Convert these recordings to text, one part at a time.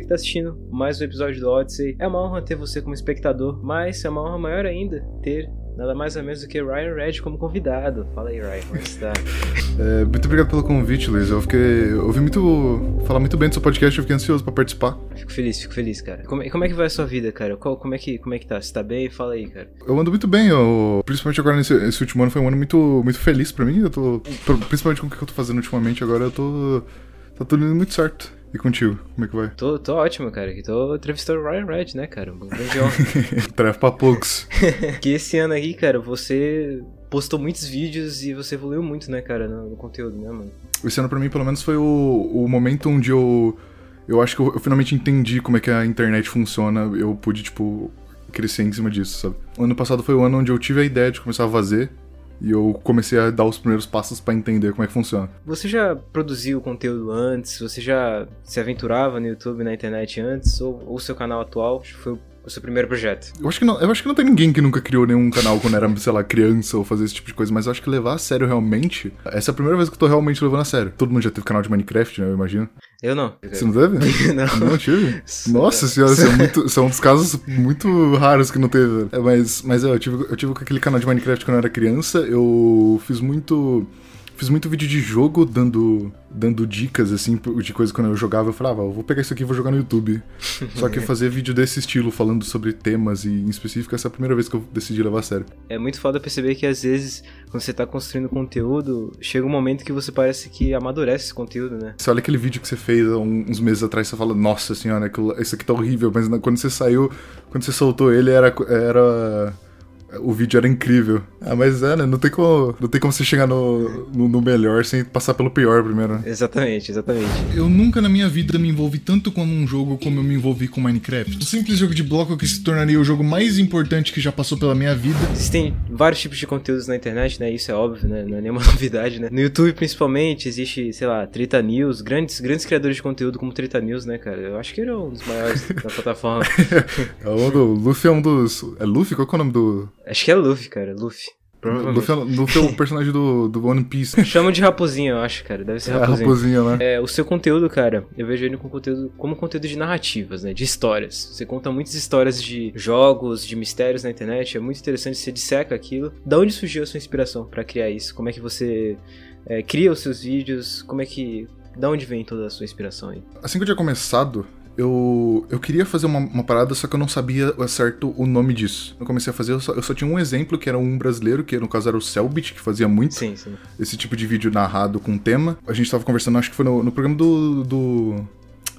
você que tá assistindo mais um episódio do Odyssey. É uma honra ter você como espectador, mas é uma honra maior ainda ter nada mais ou menos do que Ryan Red como convidado. Fala aí, Ryan, como é está? É, muito obrigado pelo convite, Luiz. Eu fiquei. Eu ouvi muito. falar muito bem do seu podcast, eu fiquei ansioso pra participar. Fico feliz, fico feliz, cara. Como, como é que vai a sua vida, cara? Qual, como, é que, como é que tá? Você tá bem? Fala aí, cara. Eu ando muito bem, eu, principalmente agora nesse esse último ano foi um ano muito, muito feliz pra mim. Eu tô. Principalmente com o que eu tô fazendo ultimamente agora, eu tô. Tá tudo indo muito certo. E contigo, como é que vai? Tô, tô ótimo, cara. Que tô entrevistando o Ryan Red, né, cara? Um grande honra. Tarefa pra poucos. que esse ano aqui, cara, você postou muitos vídeos e você evoluiu muito, né, cara, no, no conteúdo, né, mano? Esse ano pra mim, pelo menos, foi o, o momento onde eu. Eu acho que eu, eu finalmente entendi como é que a internet funciona. Eu pude, tipo, crescer em cima disso, sabe? O ano passado foi o ano onde eu tive a ideia de começar a fazer e eu comecei a dar os primeiros passos para entender como é que funciona. Você já produziu conteúdo antes? Você já se aventurava no YouTube, na internet antes? Ou o seu canal atual foi o seu primeiro projeto? Eu acho, que não, eu acho que não tem ninguém que nunca criou nenhum canal quando era, sei lá, criança ou fazer esse tipo de coisa, mas eu acho que levar a sério realmente. Essa é a primeira vez que eu tô realmente levando a sério. Todo mundo já teve canal de Minecraft, né? Eu imagino. Eu não. Você não teve? não. Não tive? Nossa senhora, são, muito, são dos casos muito raros que não teve. É, mas, mas é, eu tive, eu tive aquele canal de Minecraft quando eu era criança, eu fiz muito fiz muito vídeo de jogo dando, dando dicas, assim, de coisas quando eu jogava. Eu falava, ah, eu vou pegar isso aqui e vou jogar no YouTube. Só que fazer vídeo desse estilo, falando sobre temas e em específico, essa é a primeira vez que eu decidi levar a sério. É muito foda perceber que às vezes, quando você tá construindo conteúdo, chega um momento que você parece que amadurece esse conteúdo, né? Você olha aquele vídeo que você fez há uns meses atrás, você fala, nossa senhora, isso aqui tá horrível, mas quando você saiu, quando você soltou ele, era. era o vídeo era incrível. Ah, mas é, né? Não tem como, não tem como você chegar no, no, no, melhor sem passar pelo pior primeiro. Né? Exatamente, exatamente. Eu nunca na minha vida me envolvi tanto com um jogo como eu me envolvi com Minecraft. Um simples jogo de bloco que se tornaria o jogo mais importante que já passou pela minha vida. Existem vários tipos de conteúdos na internet, né? Isso é óbvio, né? Não é nenhuma novidade, né? No YouTube, principalmente, existe, sei lá, Trita News, grandes, grandes criadores de conteúdo como Trita News, né, cara? Eu acho que ele é um dos maiores da plataforma. é o do Luffy é um dos. É Luffy? Qual é o nome do. Acho que é Luffy, cara. Luffy. Luffy, Luffy é o personagem do, do One Piece. Chama de Raposinha, eu acho, cara. Deve ser Raposinha. É, Raposinha, né? É, o seu conteúdo, cara, eu vejo ele com conteúdo, como conteúdo de narrativas, né? De histórias. Você conta muitas histórias de jogos, de mistérios na internet. É muito interessante, você disseca aquilo. Da onde surgiu a sua inspiração para criar isso? Como é que você é, cria os seus vídeos? Como é que. Da onde vem toda a sua inspiração aí? Assim que eu tinha começado, eu, eu queria fazer uma, uma, parada, só que eu não sabia certo o nome disso. Eu comecei a fazer, eu só, eu só, tinha um exemplo, que era um brasileiro, que no caso era o Selbit, que fazia muito sim, sim. esse tipo de vídeo narrado com tema. A gente tava conversando, acho que foi no, no programa do, do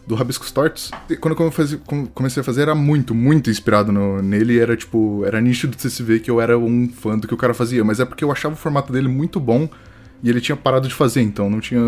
do Rabiscos Tortos. Quando eu comecei a fazer, era muito, muito inspirado no, nele. Era tipo, era de se ver que eu era um fã do que o cara fazia. Mas é porque eu achava o formato dele muito bom e ele tinha parado de fazer, então não tinha.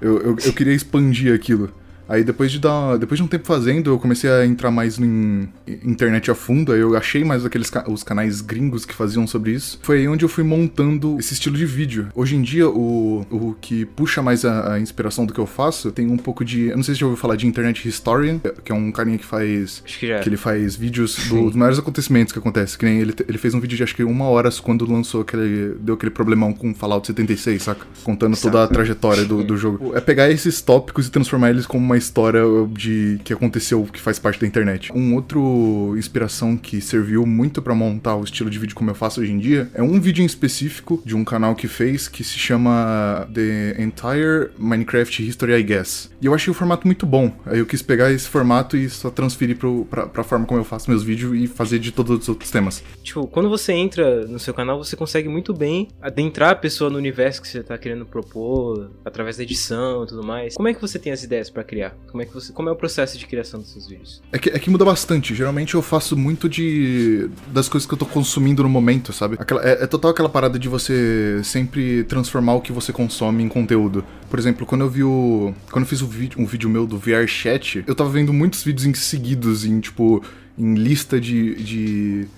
Eu, eu, eu queria expandir aquilo. Aí depois de dar, depois de um tempo fazendo, eu comecei a entrar mais em internet a fundo, aí eu achei mais aqueles os canais gringos que faziam sobre isso. Foi aí onde eu fui montando esse estilo de vídeo. Hoje em dia, o, o que puxa mais a, a inspiração do que eu faço, tem um pouco de, eu não sei se já ouviu falar de Internet Historian, que é um carinha que faz acho que, já. que ele faz vídeos do, dos maiores acontecimentos que acontecem, que nem ele, ele fez um vídeo de acho que uma hora quando lançou aquele deu aquele problemão com Fallout 76, saca? Contando toda a trajetória do, do jogo. É pegar esses tópicos e transformar eles como uma história de que aconteceu que faz parte da internet. Um outro inspiração que serviu muito para montar o estilo de vídeo como eu faço hoje em dia é um vídeo em específico de um canal que fez que se chama The Entire Minecraft History I Guess. E eu achei o formato muito bom. Aí eu quis pegar esse formato e só transferir pro, pra, pra forma como eu faço meus vídeos e fazer de todos os outros temas. Tipo, quando você entra no seu canal, você consegue muito bem adentrar a pessoa no universo que você tá querendo propor, através da edição e tudo mais. Como é que você tem as ideias para criar? Como é que você, como é o processo de criação dos seus vídeos? É que, é que muda bastante. Geralmente eu faço muito de das coisas que eu tô consumindo no momento, sabe? Aquela, é, é, total aquela parada de você sempre transformar o que você consome em conteúdo. Por exemplo, quando eu vi o. Quando eu fiz o vídeo, um vídeo meu do VR Chat, eu tava vendo muitos vídeos em seguidos, em tipo. em lista de, de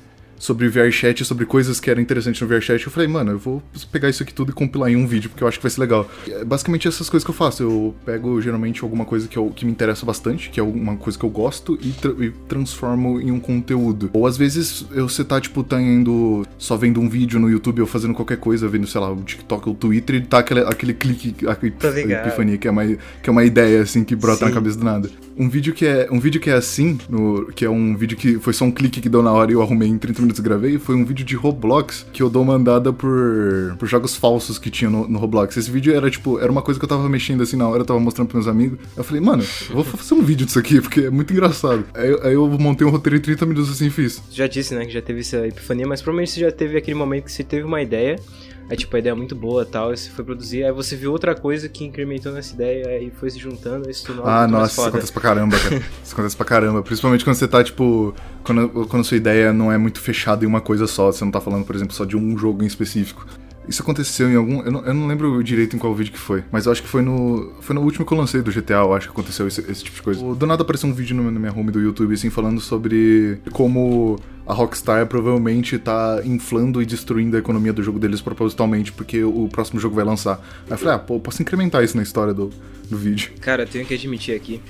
sobre VRChat, sobre coisas que eram interessantes no VRChat. Eu falei, mano, eu vou pegar isso aqui tudo e compilar em um vídeo, porque eu acho que vai ser legal. É basicamente essas coisas que eu faço. Eu pego geralmente alguma coisa que, eu, que me interessa bastante, que é uma coisa que eu gosto, e, tra e transformo em um conteúdo. Ou às vezes eu, você tá, tipo, tá indo só vendo um vídeo no YouTube ou fazendo qualquer coisa, vendo, sei lá, o TikTok ou o Twitter, e tá aquele, aquele clique, a, a epifania, que é, uma, que é uma ideia, assim, que brota Sim. na cabeça do nada. Um vídeo que é, um vídeo que é assim, no, que é um vídeo que foi só um clique que deu na hora e eu arrumei em 30 minutos e gravei, foi um vídeo de Roblox que eu dou mandada por, por jogos falsos que tinha no, no, Roblox. Esse vídeo era, tipo, era uma coisa que eu tava mexendo assim na hora, eu tava mostrando pros meus amigos. Eu falei, mano, eu vou fazer um vídeo disso aqui, porque é muito engraçado. Aí, aí eu montei um roteiro em 30 minutos assim e fiz. Já disse, né, que já teve essa epifania, mas provavelmente você já teve aquele momento que você teve uma ideia Aí, tipo, a ideia é muito boa tal, e você foi produzir, aí você viu outra coisa que incrementou nessa ideia e foi se juntando, isso tornou Ah, nossa, isso acontece pra caramba, cara. isso acontece pra caramba. Principalmente quando você tá, tipo, quando, quando a sua ideia não é muito fechada em uma coisa só, você não tá falando, por exemplo, só de um jogo em específico. Isso aconteceu em algum. Eu não, eu não, lembro direito em qual vídeo que foi, mas eu acho que foi no. Foi no último que eu lancei do GTA, eu acho que aconteceu esse, esse tipo de coisa. Do nada apareceu um vídeo no, na minha home do YouTube, assim, falando sobre como a Rockstar provavelmente tá inflando e destruindo a economia do jogo deles propositalmente, porque o próximo jogo vai lançar. Aí eu falei, ah, pô, posso incrementar isso na história do, do vídeo. Cara, tenho que admitir aqui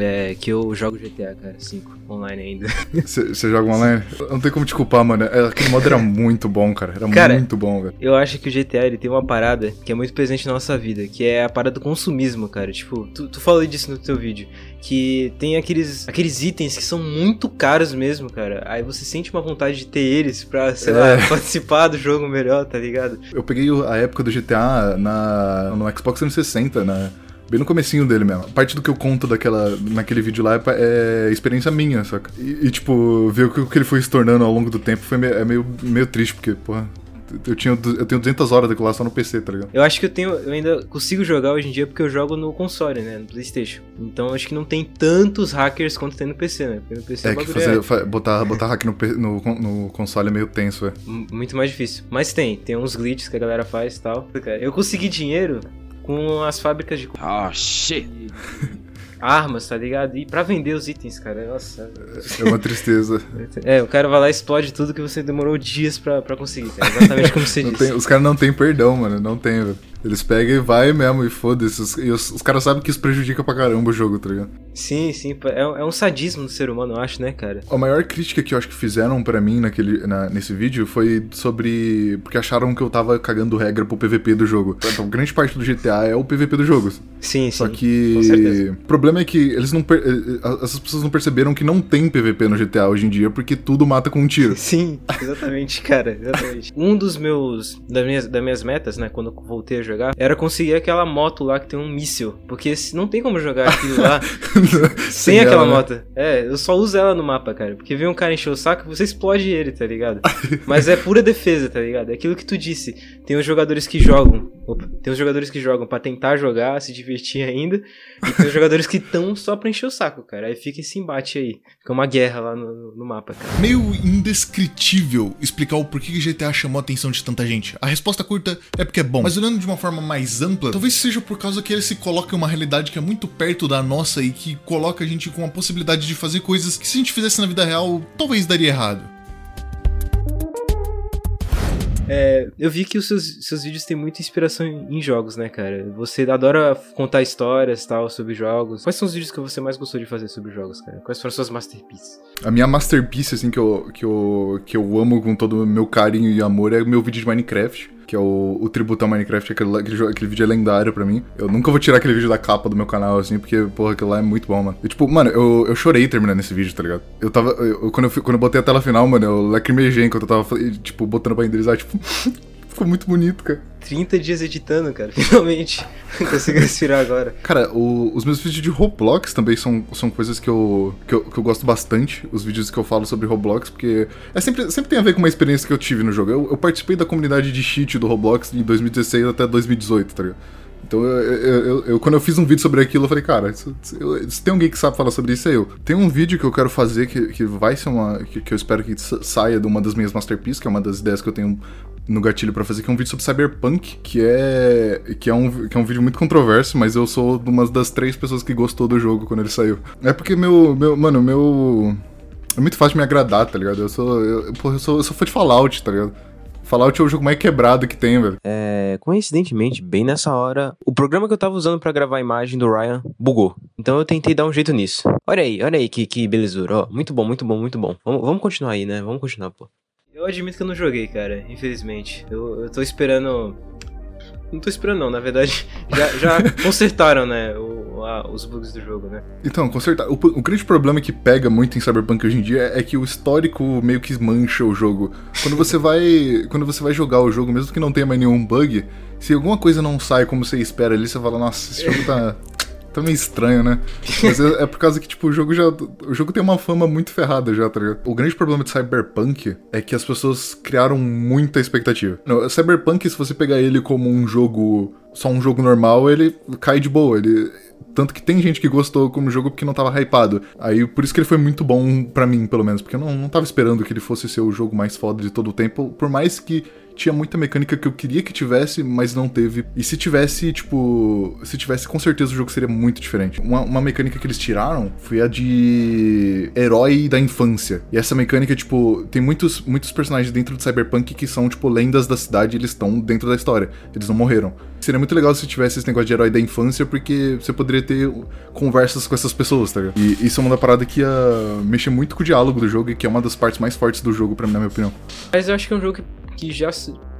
é, que eu jogo GTA, cara, 5, online ainda. Você joga online? Não tem como te culpar, mano. É, aquele modo era muito bom, cara. Era cara, muito bom, velho. Eu acho que o GTA ele tem uma parada que é muito presente na nossa vida, que é a parada do consumismo, cara. Tipo, tu, tu falou disso no teu vídeo. Que tem aqueles, aqueles itens que são muito caros mesmo, cara. Aí você sente uma vontade de ter eles pra, sei é. lá, participar do jogo melhor, tá ligado? Eu peguei a época do GTA na, no Xbox 360, né? Bem no comecinho dele mesmo. Parte do que eu conto daquela, naquele vídeo lá é, é experiência minha, saca? E, e, tipo, ver o que, o que ele foi se tornando ao longo do tempo foi meio, é meio, meio triste, porque, porra, eu, tinha, eu tenho 200 horas daquilo lá só no PC, tá ligado? Eu acho que eu tenho. Eu ainda consigo jogar hoje em dia porque eu jogo no console, né? No PlayStation. Então acho que não tem tantos hackers quanto tem no PC, né? Porque no PC é, é que fazer, é... botar, botar hack no, no, no, console é meio tenso, é. Muito mais difícil. Mas tem, tem uns glitches que a galera faz e tal. Eu consegui dinheiro com as fábricas de. Oh, shit! armas, tá ligado? E pra vender os itens, cara, nossa. É uma tristeza. É, o cara vai lá e explode tudo que você demorou dias pra, pra conseguir, cara. Exatamente como você disse. Tem, os caras não tem perdão, mano. Não tem, velho. Eles pegam e vai mesmo, e foda-se. E os, os caras sabem que isso prejudica pra caramba o jogo, tá ligado? Sim, sim. É, é um sadismo do ser humano, eu acho, né, cara? A maior crítica que eu acho que fizeram para mim naquele, na, nesse vídeo foi sobre. Porque acharam que eu tava cagando regra pro PVP do jogo. Então, grande parte do GTA é o PVP do jogo. Sim, Só sim. Só que. O problema é que eles não. Per... Essas pessoas não perceberam que não tem PVP no GTA hoje em dia, porque tudo mata com um tiro. Sim, exatamente, cara. Exatamente. um dos meus. Das minhas, das minhas metas, né, quando eu voltei a jogar, era conseguir aquela moto lá que tem um míssil. Porque não tem como jogar aquilo lá sem aquela ela, né? moto. É, eu só uso ela no mapa, cara. Porque vem um cara encher o saco, você explode ele, tá ligado? Mas é pura defesa, tá ligado? É aquilo que tu disse. Tem os jogadores que jogam. Opa, tem os jogadores que jogam para tentar jogar, se divertir ainda. E tem os jogadores que estão só pra encher o saco, cara. Aí fica esse embate aí. Fica uma guerra lá no, no mapa, cara. Meio indescritível explicar o porquê que GTA chamou a atenção de tanta gente. A resposta curta é porque é bom. Mas olhando de uma forma mais ampla, talvez seja por causa que ele se coloca em uma realidade que é muito perto da nossa e que coloca a gente com a possibilidade de fazer coisas que se a gente fizesse na vida real, talvez daria errado. É, eu vi que os seus, seus vídeos têm muita inspiração em, em, jogos, né, cara? Você adora contar histórias tal sobre jogos. Quais são os vídeos que você mais gostou de fazer sobre jogos, cara? Quais foram as suas masterpieces? A minha masterpiece, assim, que eu, que eu, que eu amo com todo o meu carinho e amor é o meu vídeo de Minecraft que é o, o tributo ao Minecraft, aquele, aquele, aquele vídeo é lendário pra mim. Eu nunca vou tirar aquele vídeo da capa do meu canal, assim, porque, porra, aquilo lá é muito bom, mano. E, tipo, mano, eu, eu chorei terminando esse vídeo, tá ligado? Eu tava. Eu, quando, eu, quando eu botei a tela final, mano, eu lacrimejei enquanto eu tava, tipo, botando pra renderizar, tipo. Ficou muito bonito, cara. 30 dias editando, cara. Finalmente. Consigo respirar agora. Cara, o, os meus vídeos de Roblox também são, são coisas que eu, que eu, que, eu, gosto bastante. Os vídeos que eu falo sobre Roblox, porque é sempre, sempre tem a ver com uma experiência que eu tive no jogo. Eu, eu participei da comunidade de cheat do Roblox de 2016 até 2018, tá ligado? Então, eu, eu, eu, quando eu fiz um vídeo sobre aquilo, eu falei, cara, se, se, tem alguém que sabe falar sobre isso, é eu. Tem um vídeo que eu quero fazer que, que vai ser uma. Que, que eu espero que saia de uma das minhas masterpieces, que é uma das ideias que eu tenho no gatilho para fazer, que é um vídeo sobre Cyberpunk, que é que é um, que é um vídeo muito controverso, mas eu sou uma das três pessoas que gostou do jogo quando ele saiu. É porque meu, meu mano, meu É muito fácil me agradar, tá ligado? Eu sou. Eu, porra, eu sou, eu sou fã de Fallout, tá ligado? Fallout é o jogo mais quebrado que tem, velho. É, coincidentemente, bem nessa hora, o programa que eu tava usando pra gravar a imagem do Ryan bugou. Então eu tentei dar um jeito nisso. Olha aí, olha aí que, que belezura, ó. Muito bom, muito bom, muito bom. Vamos, vamos continuar aí, né? Vamos continuar, pô. Eu admito que eu não joguei, cara, infelizmente. Eu, eu tô esperando. Não tô esperando, não, na verdade. Já, já consertaram, né? O, a, os bugs do jogo, né? Então, consertar. O, o, grande problema que pega muito em Cyberpunk hoje em dia é, que o histórico meio que mancha o jogo. Quando você vai. quando você vai jogar o jogo, mesmo que não tenha mais nenhum bug, se alguma coisa não sai como você espera ali, você fala, nossa, esse jogo tá. Tá meio estranho, né? Mas é, é, por causa que, tipo, o jogo já. O jogo tem uma fama muito ferrada já, tá ligado? O grande problema de Cyberpunk é que as pessoas criaram muita expectativa. Cyberpunk, se você pegar ele como um jogo. Só um jogo normal, ele cai de boa. Ele. Tanto que tem gente que gostou como jogo porque não tava hypado. Aí por isso que ele foi muito bom para mim, pelo menos. Porque eu não, não tava esperando que ele fosse ser o jogo mais foda de todo o tempo. Por mais que tinha muita mecânica que eu queria que tivesse, mas não teve. E se tivesse, tipo. Se tivesse, com certeza o jogo seria muito diferente. Uma, uma mecânica que eles tiraram foi a de herói da infância. E essa mecânica, tipo, tem muitos, muitos personagens dentro do Cyberpunk que são, tipo, lendas da cidade eles estão dentro da história. Eles não morreram. Seria muito legal se tivesse esse negócio de herói da infância, porque você poderia ter conversas com essas pessoas, tá ligado? E isso é uma da parada que ia mexer muito com o diálogo do jogo e que é uma das partes mais fortes do jogo, pra mim, na minha opinião. Mas eu acho que é um jogo que que já,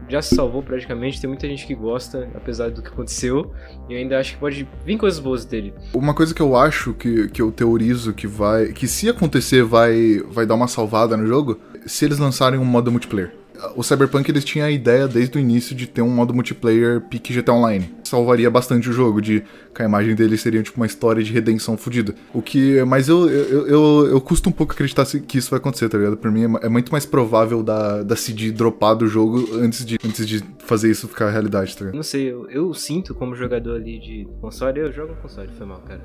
já se salvou praticamente. Tem muita gente que gosta, apesar do que aconteceu. E ainda acho que pode vir coisas boas dele. Uma coisa que eu acho que, que eu teorizo que vai. que se acontecer vai, vai dar uma salvada no jogo, se eles lançarem um modo multiplayer o Cyberpunk eles tinham a ideia desde o início de ter um modo multiplayer pique GTA Online. Salvaria bastante o jogo, de que a imagem dele seria tipo uma história de redenção fodida. O que. Mas eu, eu, eu, eu custo um pouco acreditar que isso vai acontecer, tá ligado? Pra mim é, é muito mais provável da, da CD dropar do jogo antes de, antes de fazer isso ficar realidade, tá ligado? Não sei, eu, eu sinto como jogador ali de console, eu jogo console, foi mal, cara.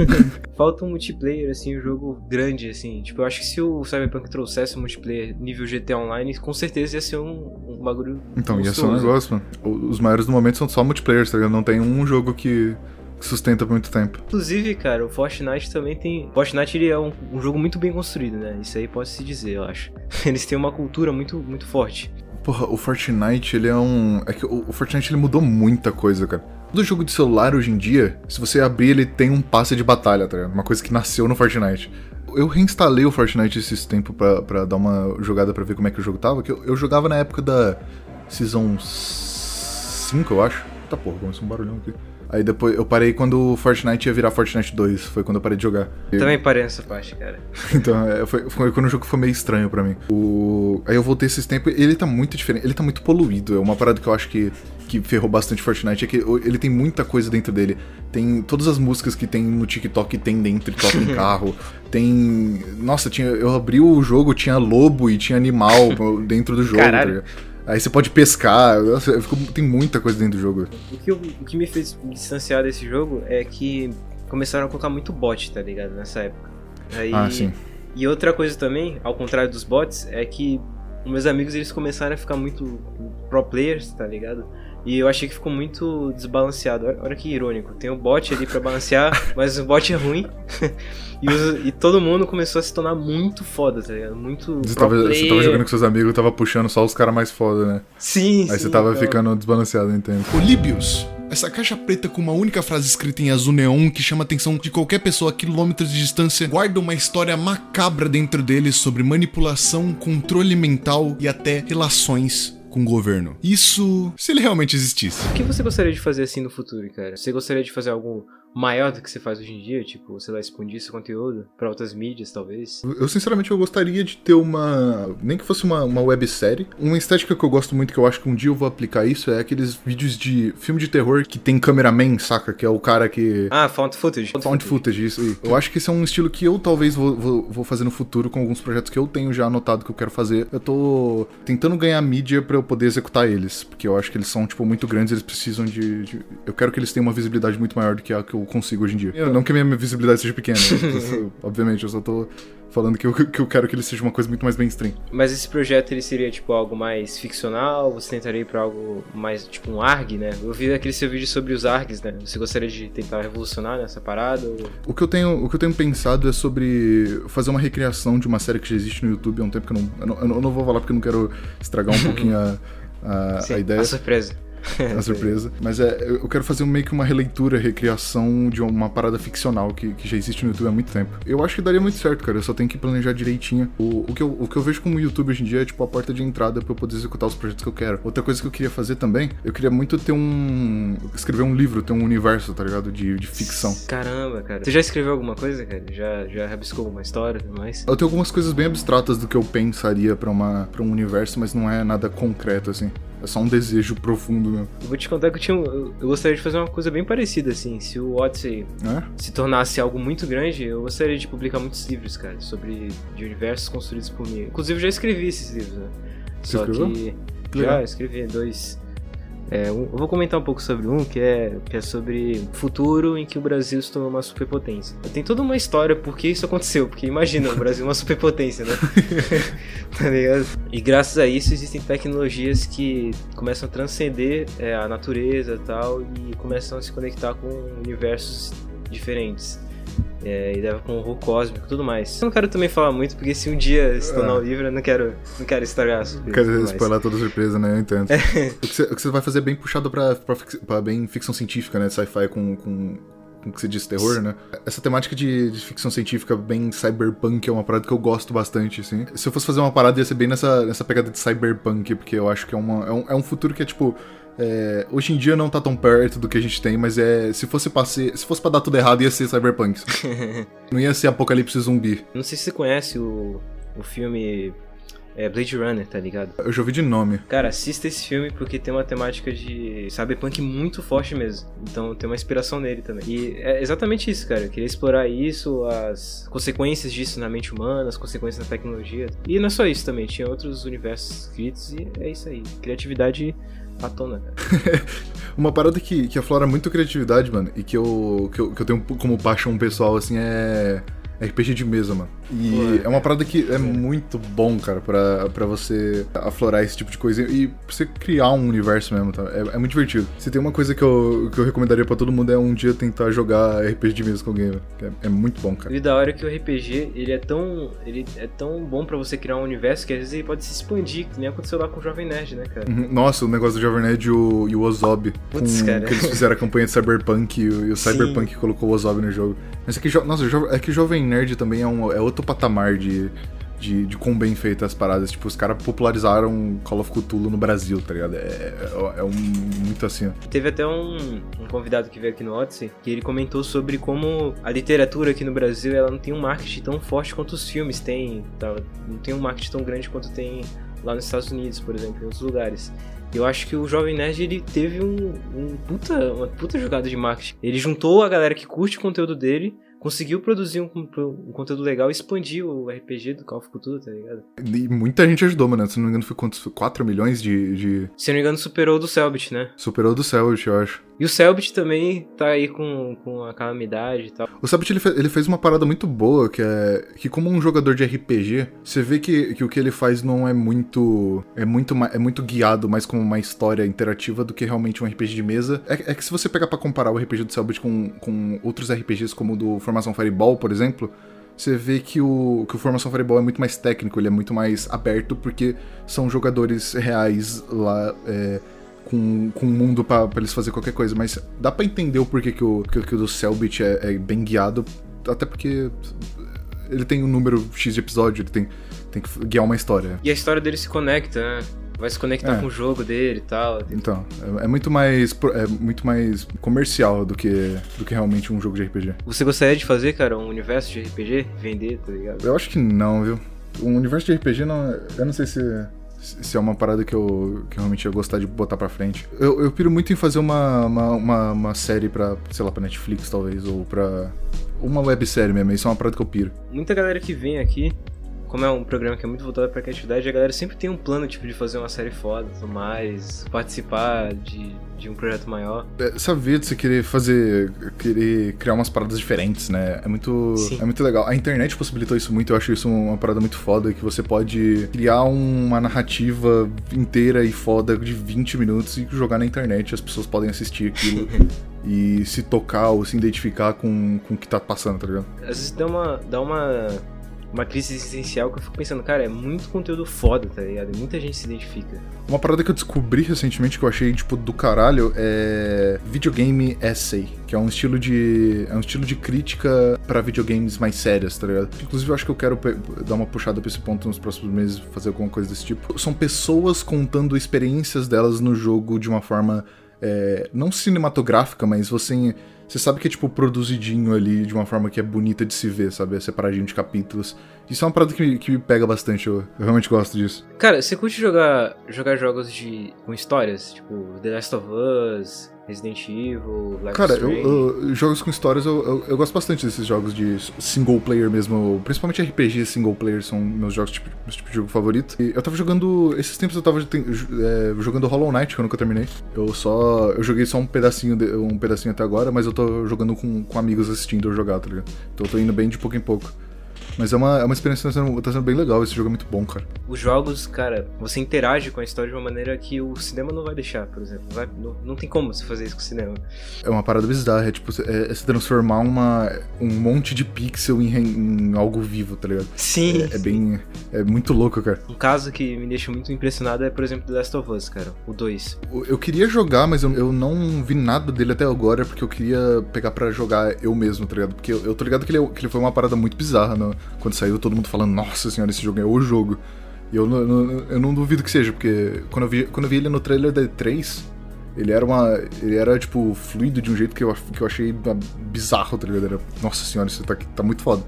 Falta um multiplayer, assim, um jogo grande, assim. Tipo, eu acho que se o Cyberpunk trouxesse um multiplayer nível GTA Online, com certeza ia ser um, um bagulho. Então, ia ser um negócio, mano. Os maiores do momento são só multiplayer, tá ligado? Não tem um jogo que sustenta por muito tempo. Inclusive, cara, o Fortnite também tem. O Fortnite ele é um, um, jogo muito bem construído, né? Isso aí pode se dizer, eu acho. Eles têm uma cultura muito, muito forte. Porra, o Fortnite, ele é um. É que o, o Fortnite ele mudou muita coisa, cara. Todo jogo de celular hoje em dia, se você abrir, ele tem um passe de batalha, tá ligado? Uma coisa que nasceu no Fortnite eu reinstalei o Fortnite esses tempos pra, pra dar uma jogada pra ver como é que o jogo tava. Que eu, eu jogava na época da Season 5, eu acho. Tá porra, começou um barulhão aqui. Aí depois eu parei quando o Fortnite ia virar Fortnite 2. Foi quando eu parei de jogar. Eu também parei nessa parte, cara. então, é, foi, foi, quando o jogo foi meio estranho para mim. O... Aí eu voltei esses tempos. Ele tá muito diferente. Ele tá muito poluído. É uma parada que eu acho que, que ferrou bastante Fortnite. É que ele tem muita coisa dentro dele. Tem todas as músicas que tem no TikTok tem dentro e toca em carro. Tem. Nossa, tinha, eu abri o jogo, tinha lobo e tinha animal dentro do jogo. Tá Caralho. Tá Aí você pode pescar, tem muita coisa dentro do jogo. O que, eu, o que me fez me distanciar desse jogo é que começaram a colocar muito bot, tá ligado? Nessa época. Aí, ah, sim. E outra coisa também, ao contrário dos bots, é que meus amigos eles começaram a ficar muito pro players, tá ligado? E eu achei que ficou muito desbalanceado. Olha, olha que irônico. Tem o um bot ali para balancear, mas o bot é ruim. e, os, e, todo mundo começou a se tornar muito foda, tá ligado? Muito. Você tava, você tava, jogando com seus amigos, tava puxando só os caras mais foda, né? Sim, Aí sim, você tava então... ficando desbalanceado, entendo. Olíbios. Essa caixa preta com uma única frase escrita em azul neon que chama a atenção de qualquer pessoa a quilômetros de distância guarda uma história macabra dentro dele sobre manipulação, controle mental e até relações com o governo. Isso se ele realmente existisse. O que você gostaria de fazer assim no futuro, cara? Você gostaria de fazer algo maior do que você faz hoje em dia? Tipo, sei lá, expandir esse conteúdo para outras mídias, talvez? Eu, sinceramente, eu gostaria de ter uma... Nem que fosse uma, uma websérie. Uma estética que eu gosto muito, que eu acho que um dia eu vou aplicar isso, é aqueles vídeos de filme de terror que tem cameraman, saca? Que é o cara que... Ah, found footage. Found footage, isso aí. Eu acho que esse é um estilo que eu talvez vou, vou, vou fazer no futuro com alguns projetos que eu tenho já anotado que eu quero fazer. Eu tô tentando ganhar mídia para eu poder executar eles, porque eu acho que eles são, tipo, muito grandes, eles precisam de, de... Eu quero que eles tenham uma visibilidade muito maior do que a que eu eu consigo hoje em dia. Eu, não que a minha visibilidade seja pequena, obviamente, eu só tô falando que eu, que eu quero que ele seja uma coisa muito mais mainstream. Mas esse projeto ele seria tipo algo mais ficcional? Você tentaria ir pra algo mais tipo um ARG, né? Eu vi aquele seu vídeo sobre os ARGs, né? Você gostaria de tentar revolucionar nessa parada? Ou... O que eu tenho, o que eu tenho pensado é sobre fazer uma recriação de uma série que já existe no YouTube há um tempo que eu não, eu não, eu não vou falar porque eu não quero estragar um pouquinho a, a, Sim, a ideia. A surpresa. a surpresa. Mas é, eu quero fazer meio que uma releitura, recriação de uma parada ficcional que, que já existe no YouTube há muito tempo. Eu acho que daria muito certo, cara. Eu só tenho que planejar direitinho. O, o, que, eu, o que eu vejo como YouTube hoje em dia é tipo a porta de entrada pra eu poder executar os projetos que eu quero. Outra coisa que eu queria fazer também, eu queria muito ter um. escrever um livro, ter um universo, tá ligado? De, de ficção. Caramba, cara. Você já escreveu alguma coisa, cara? Já, já rabiscou uma história e tudo mais? Eu tenho algumas coisas bem abstratas do que eu pensaria pra um universo, mas não é nada concreto, assim. É só um desejo profundo mesmo. Eu vou te contar que eu, tinha, eu, eu gostaria de fazer uma coisa bem parecida, assim. Se o Odyssey É? se tornasse algo muito grande, eu gostaria de publicar muitos livros, cara, sobre de universos construídos por mim. Inclusive, eu já escrevi esses livros, né? Você Só escreveu? que. Que legal. Já escrevi dois. É, eu vou comentar um pouco sobre um que é, que é sobre o futuro em que o Brasil se tornou uma superpotência. Tem toda uma história por que isso aconteceu, porque imagina, o Brasil é uma superpotência, né? tá ligado? E graças a isso existem tecnologias que começam a transcender é, a natureza e tal e começam a se conectar com universos diferentes. É, e leva com horror cósmico e tudo mais. Eu não quero também falar muito, porque se um dia se tornar Ah. um livro, eu não quero, não quero estragar a surpresa. e Quero spoiler toda surpresa, né? Eu entendo. o, que você, o que você vai fazer é bem puxado pra, pra, pra bem ficção científica, né? Sci-fi com, com, com o que você diz terror, né? Essa temática de, de ficção científica bem cyberpunk é uma parada que eu gosto bastante, assim. Se eu fosse fazer uma parada, ia ser bem nessa, nessa pegada de cyberpunk, porque eu acho que é, uma, é, um, é um futuro que é tipo. É, hoje em dia não tá tão perto do que a gente tem, mas é. Se fosse pra ser- se fosse pra dar tudo errado, ia ser cyberpunk. não ia ser apocalipse zumbi. Não sei se você conhece o, o filme é, Blade Runner, tá ligado? Eu já ouvi de nome. Cara, assista esse filme porque tem uma temática de cyberpunk muito forte mesmo. Então tem uma inspiração nele também. E é exatamente isso, cara. Eu queria explorar isso, as consequências disso na mente humana, as consequências na tecnologia. E não é só isso também, tinha outros universos escritos e é isso aí. Criatividade cara. Uma parada que, que aflora muito criatividade, mano, e que eu, que eu, que eu tenho como paixão pessoal, assim, é RPG de mesa, mano. E Pô, é uma parada que é muito bom, cara, pra, pra você aflorar esse tipo de coisa e pra você criar um universo mesmo, tá? É, é muito divertido. Se tem uma coisa que eu, que eu recomendaria pra todo mundo é um dia tentar jogar RPG de mesa com alguém, velho. É, é muito bom, cara. E da hora é que o RPG, ele é tão. Ele é tão bom pra você criar um universo que às vezes ele pode se expandir, que nem aconteceu lá com o Jovem Nerd, né, cara? Uhum. Nossa, o negócio do Jovem Nerd e o, e o Ozob. Putz, com- cara. Que eles fizeram a campanha de Cyberpunk e o, e o. Cyberpunk colocou o Ozob no jogo. Mas é que, nossa, é que Jovem Nerd também é, um, é outro patamar de, de, de quão bem feitas as paradas. Tipo, os caras popularizaram Call of Cthulhu no Brasil, tá ligado? É, é, é um, muito assim. Teve até um, um convidado que veio aqui no Odyssey, que ele comentou sobre como a literatura aqui no Brasil ela não tem um marketing tão forte quanto os filmes têm, tá? não tem um marketing tão grande quanto tem lá nos Estados Unidos, por exemplo, em outros lugares. Eu acho que o Jovem Nerd ele teve um, um puta, uma puta jogada de marketing. Ele juntou a galera que curte o conteúdo dele, conseguiu produzir um, um conteúdo legal e expandir o RPG do Call of Cthulhu, tá ligado? E muita gente ajudou, mano. Se não me engano, foi quantos? 4 milhões de. de... Se não me engano, superou o do Selbit, né? Superou do Selbit, eu acho. E o Selbit também tá aí com, com a calamidade e tal. O Selbit ele, ele fez uma parada muito boa, que é que como um jogador de RPG, você vê que, que o que ele faz não é muito é muito é muito guiado mais como uma história interativa do que realmente um RPG de mesa. É, é que se você pegar pra comparar o RPG do Selbit com, com outros RPGs como o do Formação Fireball, por exemplo, você vê que o, que o Formação Fireball é muito mais técnico, ele é muito mais aberto, porque são jogadores reais lá, é, com, com um mundo pra, pra eles fazer qualquer coisa. Mas dá pra entender o porquê que o, que, que o do Selbit é, é bem guiado, até porque ele tem um número X de episódio, ele tem, tem que guiar uma história. E a história dele se conecta, né? Vai se conectar É. com o jogo dele e tal. Então, é, é muito mais é muito mais comercial do que, do que realmente um jogo de RPG. Você gostaria de fazer, cara, um universo de RPG? Vender, tá ligado? Eu acho que não, viu? Um universo de RPG não. Eu não sei se. Se é uma parada que eu, que eu realmente ia gostar de botar pra frente. Eu, eu piro muito em fazer uma, uma, uma, uma série pra, sei lá, pra Netflix, talvez, ou pra. Uma websérie mesmo, isso é uma parada que eu piro. Muita galera que vem aqui como é um programa que é muito voltado pra criatividade, a galera sempre tem um plano, tipo, de fazer uma série foda tudo mais, participar de, de um projeto maior. É, Saber de você querer fazer. querer criar umas paradas diferentes, né? É muito. Sim. É muito legal. A internet possibilitou isso muito, eu acho isso uma parada muito foda, que você pode criar uma narrativa inteira e foda de 20 minutos e jogar na internet. As pessoas podem assistir aquilo e se tocar ou se identificar com, com o que tá passando, tá ligado? Às vezes dá uma, dá uma, uma crise existencial que eu fico pensando, cara, é muito conteúdo foda, tá ligado? Muita gente se identifica. Uma parada que eu descobri recentemente que eu achei, tipo, do caralho é videogame essay, que é um estilo de é um estilo de crítica pra videogames mais sérias, tá ligado? Inclusive eu acho que eu quero dar uma puxada pra esse ponto nos próximos meses, fazer alguma coisa desse tipo. São pessoas contando experiências delas no jogo de uma forma é, não cinematográfica, mas você você sabe que é tipo produzidinho ali de uma forma que é bonita de se ver, sabe? É separadinho de capítulos. Isso é uma parada que, me- que me pega bastante, eu, eu realmente gosto disso. Cara, você curte jogar, jogar jogos de com histórias? Tipo, The Last of Us, Resident Evil, Life Cara, eu, eu- jogos com histórias, eu, eu, eu gosto bastante desses jogos de single player mesmo. Principalmente RPG single player são meus jogos, tipo, meus tipos de jogo favorito. E eu tava jogando. Esses tempos eu tava é, jogando Hollow Knight, que eu nunca terminei. Eu só. Eu joguei só um pedacinho, de- um pedacinho até agora, mas eu tô jogando com, com amigos assistindo eu jogar, tá ligado? Então eu tô indo bem de pouco em pouco. Mas é uma, é uma experiência que tá sendo, tá sendo bem legal. Esse jogo é muito bom, cara. Os jogos, cara, você interage com a história de uma maneira que o cinema não vai deixar, por exemplo. Vai- não, não tem como você fazer isso com o cinema. É uma parada bizarra, é tipo, é, é se transformar uma, um monte de pixel em, em algo vivo, tá ligado? Sim. É, é bem. É muito louco, cara. Um caso que me deixa muito impressionado é, por exemplo, The Last of Us, cara. O 2. Eu- queria jogar, mas eu, eu não vi nada dele até agora, porque eu queria pegar pra jogar eu mesmo, tá ligado? Porque eu, eu tô ligado que ele, que ele foi uma parada muito bizarra no- quando saiu, todo mundo falando, nossa senhora, esse jogo é o jogo. E eu, não- eu não duvido que seja, porque quando eu vi, quando eu vi ele no trailer da E3, ele era uma. Ele era, tipo, fluido de um jeito que eu, que eu achei bizarro, tá ligado? Era, nossa senhora, isso tá, tá muito foda.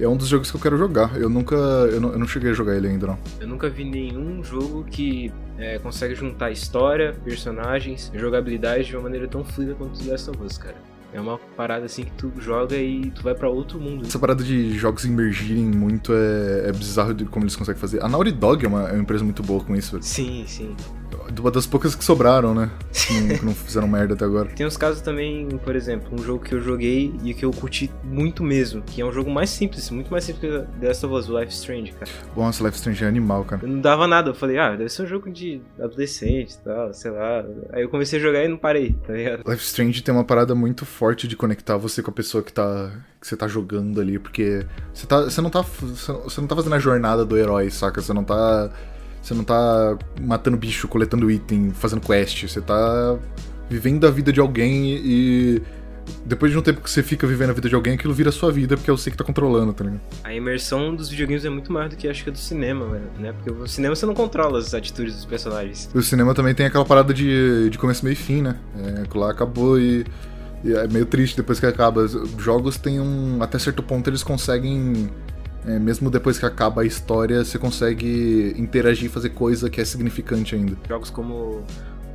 É um dos jogos que eu quero jogar. Eu nunca. Eu não, eu não cheguei a jogar ele ainda, não. Eu nunca vi nenhum jogo que é, consegue juntar história, personagens, jogabilidade de uma maneira tão fluida quanto The Last of Us, cara. É uma parada assim que tu joga e tu vai pra outro mundo. Essa parada de jogos emergirem muito é, é bizarro de como eles conseguem fazer. A Naughty Dog é uma, é uma empresa muito boa com isso. Sim, sim. Uma das poucas que sobraram, né? Que não, que não fizeram merda até agora. Tem uns casos também, por exemplo, um jogo que eu joguei e que eu curti muito mesmo, que é um jogo mais simples, muito mais simples que The Last of Us, o Life Strange, cara. Nossa, Life Strange é animal, cara. Eu não dava nada, eu falei, ah, deve ser um jogo de adolescente e tal, sei lá. Aí eu comecei a jogar e não parei, tá ligado? Life Strange tem uma parada muito forte de conectar você com a pessoa que tá que você tá jogando ali, porque você tá você não tá você não tá fazendo a jornada do herói, saca? Você não tá você não tá matando bicho, coletando item, fazendo quest, você tá vivendo a vida de alguém e depois de um tempo que você fica vivendo a vida de alguém, aquilo vira a sua vida, porque é você que tá controlando, tá ligado? A imersão dos videogames é muito maior do que acho que a do cinema, né? Porque o cinema você não controla as atitudes dos personagens. O cinema também tem aquela parada de, de começo, meio e fim, né? É, lá acabou e, e é meio triste depois que acaba. Os Jogos têm um. Até certo ponto eles conseguem. É, mesmo depois que acaba a história, você consegue interagir e fazer coisa que é significante ainda. Jogos como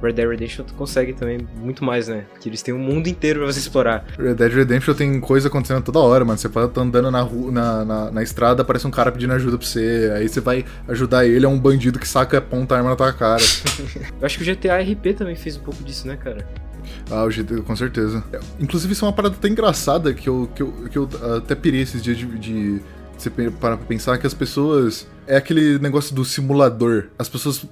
Red Dead Redemption tu consegue também muito mais, né? Porque eles têm um mundo inteiro pra você explorar. Red Dead Redemption tem coisa acontecendo toda hora, mano. Você tá andando na, rua, na, na, na estrada, aparece um cara pedindo ajuda pra você. Aí você vai ajudar ele, é um bandido que saca ponta a arma na tua cara. Eu acho que o GTA RP também fez um pouco disso, né, cara? Ah, o GT, com certeza. Inclusive, isso é uma parada até engraçada que eu, que eu, que eu até pirei esses dias de, de você pra pensar que as pessoas. É aquele negócio do simulador. As pessoas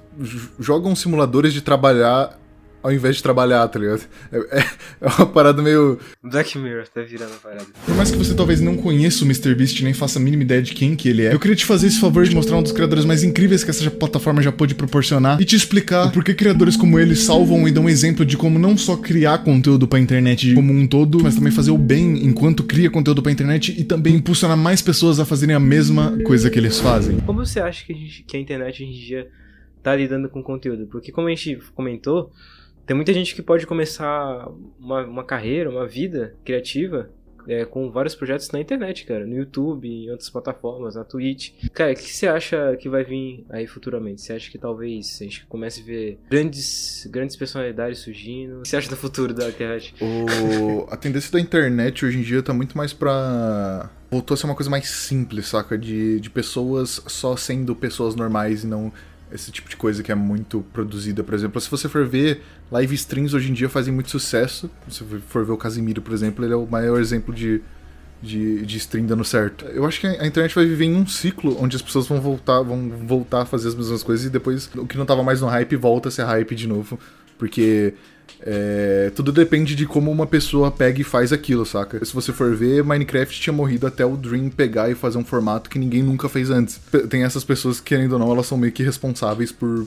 jogam simuladores de trabalhar ao invés de trabalhar, tá ligado? É, é- é uma parada meio. Black Mirror tá virando a parada. Por mais que você talvez não conheça o MrBeast nem faça a mínima ideia de quem que ele é, eu queria te fazer esse favor de mostrar um dos criadores mais incríveis que essa plataforma já pôde proporcionar e te explicar o porquê criadores como ele salvam e dão exemplo de como não só criar conteúdo pra internet como um todo, mas também fazer o bem enquanto cria conteúdo pra internet e também impulsionar mais pessoas a fazerem a mesma coisa que eles fazem. Como você acha que a, gente- que a internet hoje em dia tá lidando com conteúdo? Porque como a gente comentou, tem muita gente que pode começar uma, uma carreira, uma vida criativa é, com vários projetos na internet, cara. No YouTube, em outras plataformas, na Twitch. Cara, o que você acha que vai vir aí futuramente? Você acha que talvez a gente comece a ver grandes, grandes personalidades surgindo? O que você acha do futuro da internet? O... A tendência da internet hoje em dia tá muito mais pra. Voltou a ser uma coisa mais simples, saca? De, de pessoas só sendo pessoas normais e não esse tipo de coisa que é muito produzida, por exemplo. Se você for ver, live streams hoje em dia fazem muito sucesso. Se for ver o Casimiro, por exemplo, ele é o maior exemplo de, de, de stream dando certo. Eu acho que a internet vai viver em um ciclo onde as pessoas vão voltar, vão voltar a fazer as mesmas coisas e depois o que não tava mais no hype volta a ser hype de novo. Porque é, tudo depende de como uma pessoa pega e faz aquilo, saca? Se você for ver, Minecraft tinha morrido até o Dream pegar e fazer um formato que ninguém nunca fez antes. Tem essas pessoas que, querendo ou não, elas são meio que responsáveis por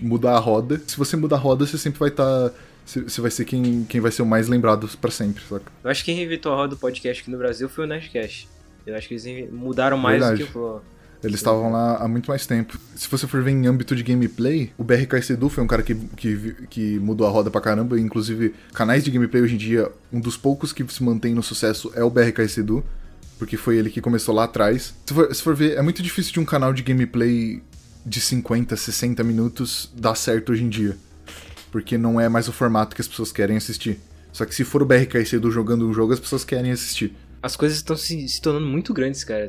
mudar a roda. Se você mudar a roda, você sempre vai estar. Tá você vai ser quem, quem vai ser o mais lembrado para sempre, saca? Eu acho que quem reinventou a roda do podcast aqui no Brasil foi o Nerdcast. Eu acho que eles mudaram mais Verdade. do que o eles estavam lá há muito mais tempo. Se você for ver em âmbito de gameplay, o BRK Sedu foi um cara que, que, que mudou a roda pra caramba. Inclusive, canais de gameplay hoje em dia, um dos poucos que se mantém no sucesso é o BRK Sedu, porque foi ele que começou lá atrás. Se for, se for ver, é muito difícil de um canal de gameplay de 50, 60 minutos dar certo hoje em dia. Porque não é mais o formato que as pessoas querem assistir. Só que se for o BRK Sedu jogando um jogo, as pessoas querem assistir. As coisas estão se, se tornando muito grandes, cara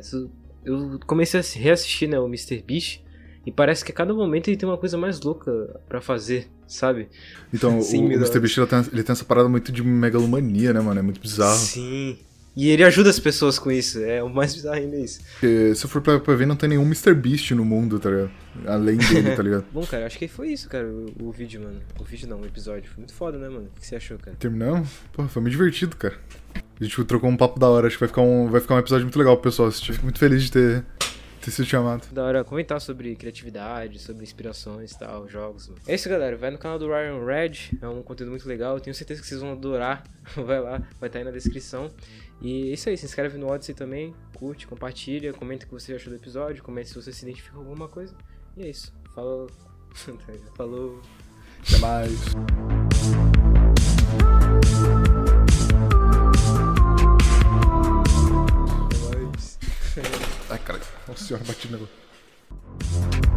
eu comecei a reassistir, né, o Mr. Beast, e parece que a cada momento ele tem uma coisa mais louca para fazer, sabe? Então, Sim, o, o Mr. Beast ele tem, ele tem, essa parada muito de megalomania, né, mano? É muito bizarro. Sim. E ele ajuda as pessoas com isso, é o mais bizarro ainda isso. Porque, se eu for pra, pra, ver, não tem nenhum Mr. Beast no mundo, tá ligado? Além dele, tá ligado? Bom, cara, acho que foi isso, cara, o, o, vídeo, mano. O vídeo não, o episódio. Foi muito foda, né, mano? O que você achou, cara? Terminamos? Pô, foi muito divertido, cara. A gente trocou um papo da hora, acho que vai ficar um, vai ficar um episódio muito legal pro pessoal assistir. Fico muito feliz de ter, ter sido chamado. Da hora comentar sobre criatividade, sobre inspirações e tal, jogos. Mano. É isso, galera. Vai no canal do Ryan Red, é um conteúdo muito legal. Tenho certeza que vocês vão adorar. vai lá, vai estar tá aí na descrição. E é isso aí, se inscreve no Odyssey também, curte, compartilha, comenta o que você achou do episódio, comenta se você se identifica com alguma coisa. E é isso. Falou. Falou. Até mais. Ai, cara. Nossa senhora, bati no negócio.